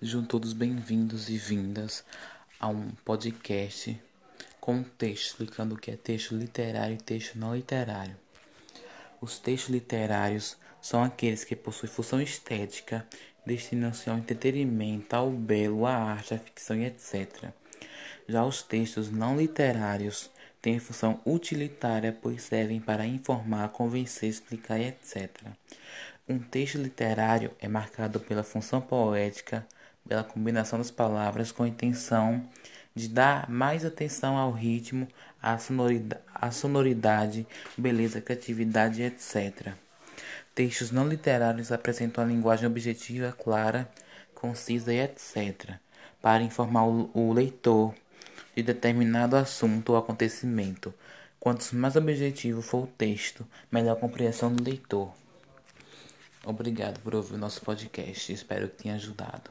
Sejam todos bem-vindos e vindas a um podcast com um texto explicando o que é texto literário e texto não literário. Os textos literários são aqueles que possuem função estética, destinam-se ao entretenimento, ao belo, à arte, à ficção e etc. Já os textos não literários têm função utilitária, pois servem para informar, convencer, explicar e etc. Um texto literário é marcado pela função poética, pela combinação das palavras com a intenção de dar mais atenção ao ritmo, à sonoridade, à sonoridade beleza, criatividade, etc. Textos não literários apresentam a linguagem objetiva, clara, concisa e etc., para informar o, leitor de determinado assunto ou acontecimento. Quanto mais objetivo for o texto, melhor a compreensão do leitor. Obrigado por ouvir o nosso podcast. Espero que tenha ajudado.